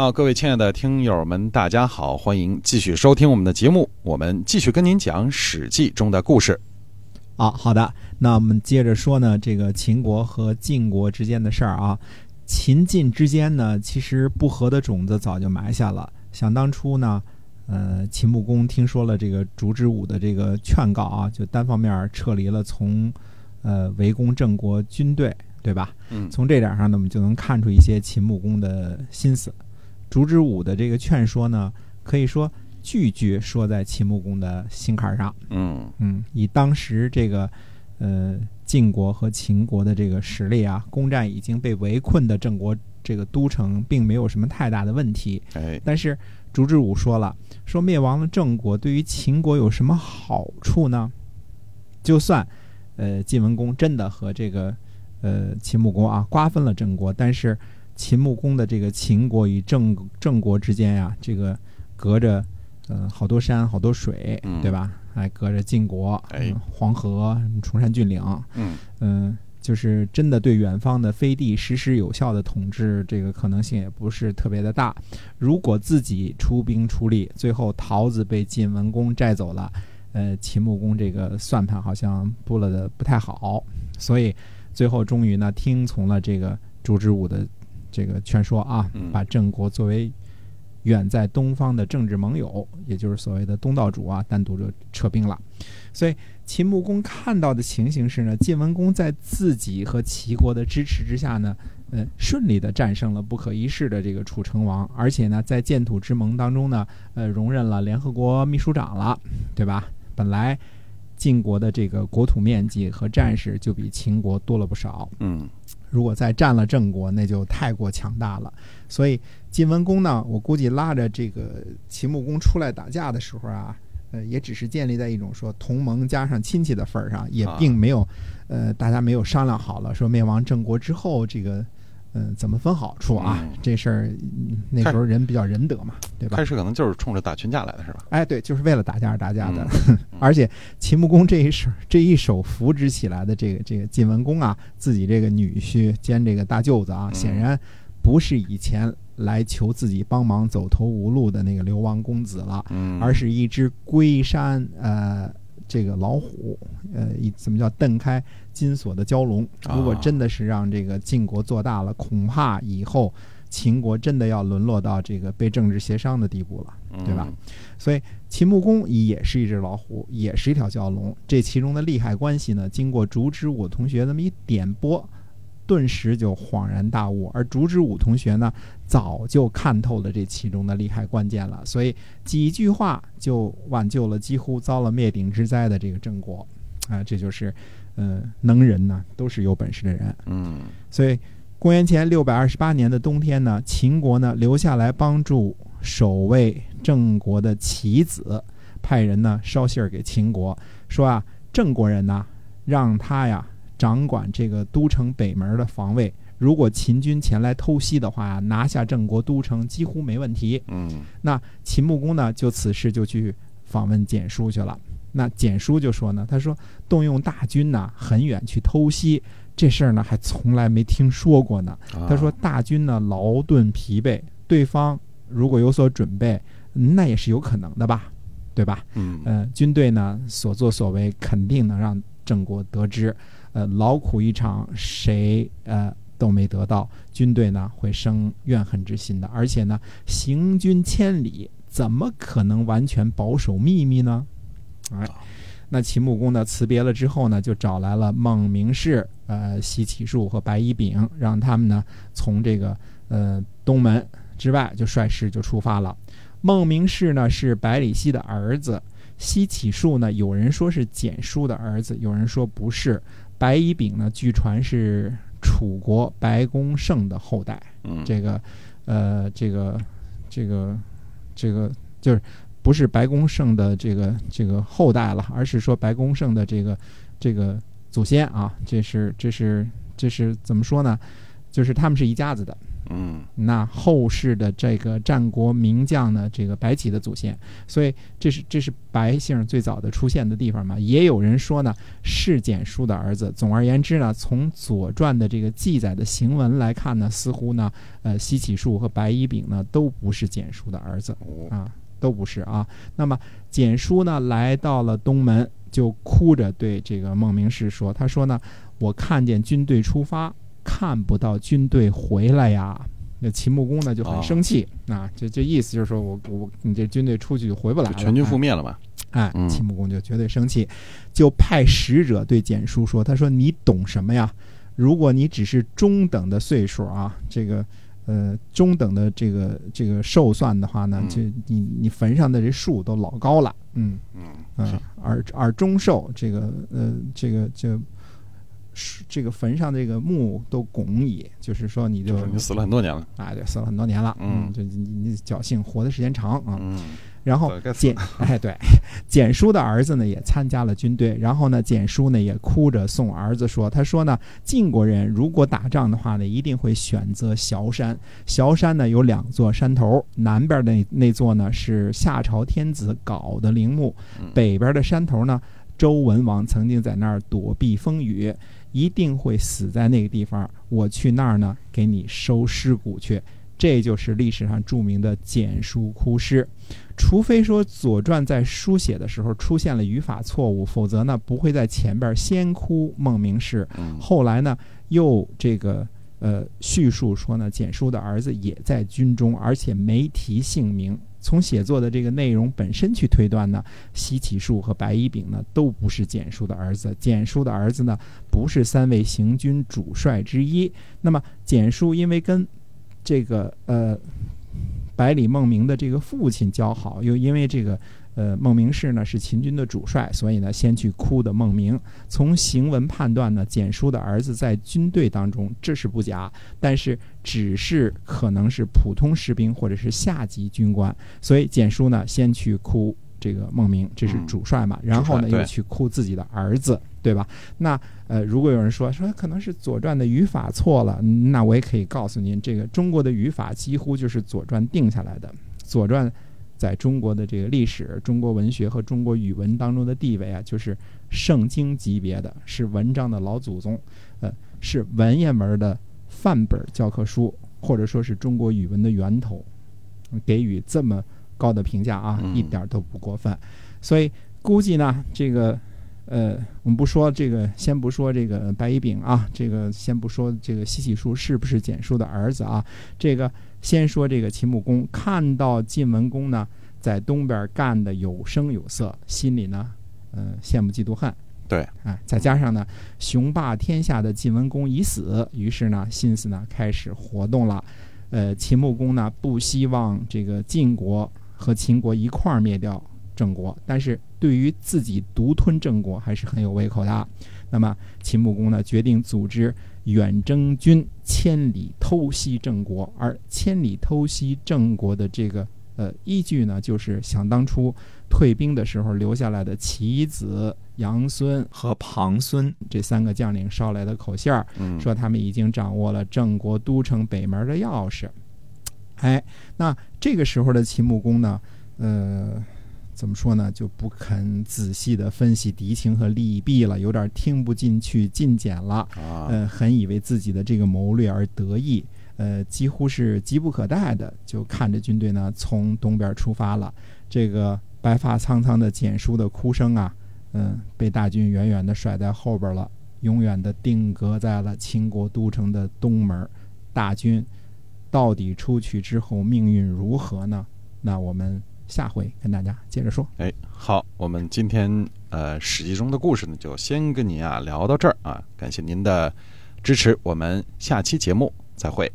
好，各位亲爱的听友们，大家好，欢迎继续收听我们的节目。我们继续跟您讲《史记》中的故事。啊，好的，那我们接着说呢，这个秦国和晋国之间的事儿啊。秦晋之间呢，其实不和的种子早就埋下了。想当初呢，呃，秦穆公听说了这个烛之武的这个劝告啊，就单方面撤离了从呃围攻郑国军队，对吧？嗯，从这点上呢，我们就能看出一些秦穆公的心思。烛之武的这个劝说呢，可以说句句说在秦穆公的心坎上。嗯嗯，以当时这个呃晋国和秦国的这个实力啊，攻占已经被围困的郑国这个都城，并没有什么太大的问题。哎，但是烛之武说了，说灭亡了郑国对于秦国有什么好处呢？就算呃晋文公真的和这个呃秦穆公啊瓜分了郑国，但是。秦穆公的这个秦国与郑郑国之间呀，这个隔着呃好多山好多水，对吧？还隔着晋国，哎，黄河、崇山峻岭，嗯嗯，就是真的对远方的飞地实施有效的统治，这个可能性也不是特别的大。如果自己出兵出力，最后桃子被晋文公摘走了，呃，秦穆公这个算盘好像布了的不太好，所以最后终于呢听从了这个朱之武的。这个劝说啊，把郑国作为远在东方的政治盟友，也就是所谓的东道主啊，单独就撤兵了。所以秦穆公看到的情形是呢，晋文公在自己和齐国的支持之下呢，呃，顺利的战胜了不可一世的这个楚成王，而且呢，在建土之盟当中呢，呃，荣任了联合国秘书长了，对吧？本来晋国的这个国土面积和战士就比秦国多了不少，嗯。如果再占了郑国，那就太过强大了。所以晋文公呢，我估计拉着这个秦穆公出来打架的时候啊，呃，也只是建立在一种说同盟加上亲戚的份儿上，也并没有，呃，大家没有商量好了，说灭亡郑国之后这个。嗯，怎么分好处啊？这事儿那时候人比较仁德嘛，对吧？开始可能就是冲着打群架来的，是吧？哎，对，就是为了打架而打架的。而且秦穆公这一手这一手扶植起来的这个这个晋文公啊，自己这个女婿兼这个大舅子啊，显然不是以前来求自己帮忙走投无路的那个流亡公子了，而是一只龟山呃。这个老虎，呃，一怎么叫蹬开金锁的蛟龙？如果真的是让这个晋国做大了，恐怕以后秦国真的要沦落到这个被政治协商的地步了，对吧？所以秦穆公也是一只老虎，也是一条蛟龙。这其中的利害关系呢，经过竹之我同学那么一点拨。顿时就恍然大悟，而竹之武同学呢，早就看透了这其中的利害关键了，所以几句话就挽救了几乎遭了灭顶之灾的这个郑国，啊，这就是，呃，能人呢都是有本事的人，嗯，所以公元前六百二十八年的冬天呢，秦国呢留下来帮助守卫郑国的棋子，派人呢捎信儿给秦国，说啊，郑国人呢让他呀。掌管这个都城北门的防卫，如果秦军前来偷袭的话呀，拿下郑国都城几乎没问题。嗯，那秦穆公呢，就此事就去访问简书去了。那简书就说呢，他说动用大军呢，很远去偷袭这事儿呢，还从来没听说过呢。他说大军呢劳顿疲惫，对方如果有所准备，那也是有可能的吧，对吧？嗯，军队呢所作所为肯定能让郑国得知。呃，劳苦一场，谁呃都没得到，军队呢会生怨恨之心的。而且呢，行军千里，怎么可能完全保守秘密呢？哎，那秦穆公呢辞别了之后呢，就找来了孟明氏、呃西乞术和白乙丙，让他们呢从这个呃东门之外就率师就出发了。孟明氏呢是百里奚的儿子，西乞术呢有人说是简叔的儿子，有人说不是。白乙丙呢？据传是楚国白公胜的后代。嗯，这个，呃，这个，这个，这个就是不是白公胜的这个这个后代了，而是说白公胜的这个这个祖先啊。这是这是这是怎么说呢？就是他们是一家子的。嗯那后世的这个战国名将呢，这个白起的祖先，所以这是这是白姓最早的出现的地方嘛。也有人说呢，是简书的儿子。总而言之呢，从《左传》的这个记载的行文来看呢，似乎呢，呃，西起术和白乙丙呢都不是简书的儿子哦啊，都不是啊。那么简书呢，来到了东门，就哭着对这个孟明氏说：“他说呢，我看见军队出发，看不到军队回来呀。”那秦穆公呢就很生气、啊，这这意思就是说我我你这军队出去就回不来了，全军覆哎灭了嘛。哎嗯，秦穆公就绝对生气，就派使者对简叔说：“他说你懂什么呀？如果你只是中等的岁数啊，这个呃中等的这个这个寿算的话呢，嗯就你你坟上的这树都老高了，嗯嗯嗯、而而中寿这个呃这个这这个坟上这个墓都拱矣，就是说你就就你死了很多年了。啊对死了很多年了，嗯就你你侥幸活的时间长啊，嗯然后简哎对，简叔的儿子呢也参加了军队，然后呢简叔呢也哭着送儿子说，他说呢晋国人如果打仗的话呢，一定会选择崤山。崤山呢有两座山头，南边的那那座呢是夏朝天子镐的陵墓嗯，北边的山头呢周文王曾经在那儿躲避风雨，一定会死在那个地方。我去那儿呢，给你收尸骨去。这就是历史上著名的简书哭尸。除非说《左传》在书写的时候出现了语法错误，否则呢不会在前边先哭孟明氏，嗯后来呢又这个呃叙述说呢简书的儿子也在军中，而且没提姓名。从写作的这个内容本身去推断呢，西乞术和白乙丙呢都不是简书的儿子，简书的儿子呢不是三位行军主帅之一。那么简书因为跟这个呃百里孟明的这个父亲交好，又因为这个呃孟明氏呢是秦军的主帅，所以呢先去哭的孟明。从行文判断呢，简书的儿子在军队当中这是不假，但是只是可能是普通士兵或者是下级军官，所以简书呢先去哭这个孟明，这是嗯主帅嘛，然后呢又去哭自己的儿子，对吧？那呃，如果有人说说可能是《左传》的语法错了，那我也可以告诉您，这个中国的语法几乎就是《左传》定下来的，《左传》。在中国的这个历史、中国文学和中国语文当中的地位啊，就是圣经级别的，是文章的老祖宗，呃，是文言文的范本教科书，或者说是中国语文的源头，给予这么高的评价啊，嗯一点都不过分。所以估计呢，这个呃，我们不说这个，先不说这个白乙丙啊，这个先不说这个西西书是不是简书的儿子啊，这个先说这个秦穆公看到晋文公呢在东边干的有声有色，心里呢，呃，羡慕嫉妒恨。对，哎，再加上呢，雄霸天下的晋文公已死，于是呢，心思呢开始活动了。呃，秦穆公呢不希望这个晋国和秦国一块儿灭掉郑国，但是对于自己独吞郑国还是很有胃口的。那么秦穆公呢决定组织远征军千里偷袭郑国，而千里偷袭郑国的这个呃依据呢，就是想当初退兵的时候留下来的棋子、杨孙和庞孙这三个将领捎来的口信儿，嗯说他们已经掌握了郑国都城北门的钥匙。哎，那这个时候的秦穆公呢，呃，怎么说呢，就不肯仔细的分析敌情和利弊了，有点听不进去进谏了。啊，呃，很以为自己的这个谋略而得意，呃，几乎是急不可待的，就看着军队呢从东边出发了。这个白发苍苍的简书的哭声啊，嗯、被大军远远的甩在后边了，永远的定格在了秦国都城的东门。大军到底出去之后命运如何呢？那我们下回跟大家接着说。哎，好，我们今天呃《史记》中的故事呢，就先跟您啊聊到这儿啊，感谢您的支持，我们下期节目再会。